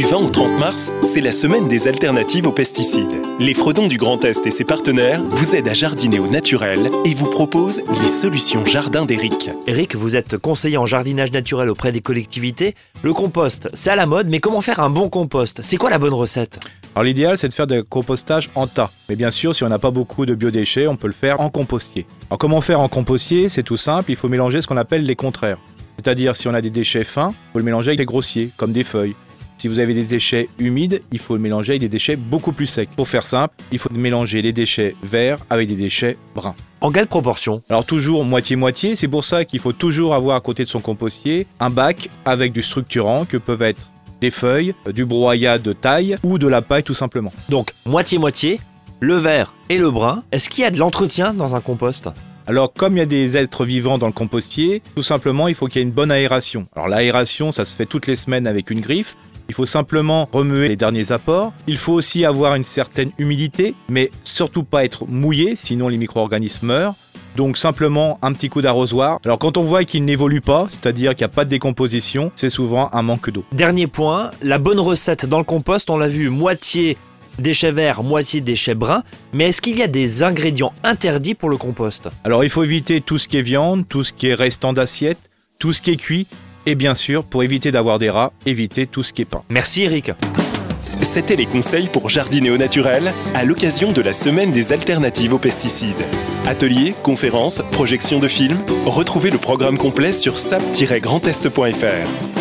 Du 20 au 30 mars, c'est la semaine des alternatives aux pesticides. Les Fredons du Grand Est et ses partenaires vous aident à jardiner au naturel et vous proposent les solutions jardin d'Eric. Eric, vous êtes conseiller en jardinage naturel auprès des collectivités. Le compost, c'est à la mode, mais comment faire un bon compost? C'est quoi la bonne recette? Alors l'idéal c'est de faire du compostage en tas. Mais bien sûr, si on n'a pas beaucoup de biodéchets, on peut le faire en compostier. Alors comment faire en compostier? C'est tout simple, il faut mélanger ce qu'on appelle les contraires. C'est-à-dire si on a des déchets fins, il faut le mélanger avec des grossiers, comme des feuilles. Si vous avez des déchets humides, il faut le mélanger avec des déchets beaucoup plus secs. Pour faire simple, il faut mélanger les déchets verts avec des déchets bruns. En quelle proportion? Alors toujours moitié-moitié, c'est pour ça qu'il faut toujours avoir à côté de son compostier un bac avec du structurant que peuvent être des feuilles, du broyat de taille ou de la paille tout simplement. Donc moitié-moitié, le vert et le brun. Est-ce qu'il y a de l'entretien dans un compost? Alors, comme il y a des êtres vivants dans le compostier, tout simplement, il faut qu'il y ait une bonne aération. Alors, l'aération, ça se fait toutes les semaines avec une griffe. Il faut simplement remuer les derniers apports. Il faut aussi avoir une certaine humidité, mais surtout pas être mouillé, sinon les micro-organismes meurent. Donc simplement un petit coup d'arrosoir. Alors quand on voit qu'il n'évolue pas, c'est-à-dire qu'il n'y a pas de décomposition, c'est souvent un manque d'eau. Dernier point, la bonne recette dans le compost, on l'a vu, moitié déchets verts, moitié déchets bruns. Mais est-ce qu'il y a des ingrédients interdits pour le compost? Alors il faut éviter tout ce qui est viande, tout ce qui est restant d'assiette, tout ce qui est cuit. Et bien sûr, pour éviter d'avoir des rats, éviter tout ce qui est pain. Merci Eric. C'était les conseils pour jardiner au naturel à l'occasion de la semaine des alternatives aux pesticides. Ateliers, conférences, projections de films, retrouvez le programme complet sur sap-grandest.fr.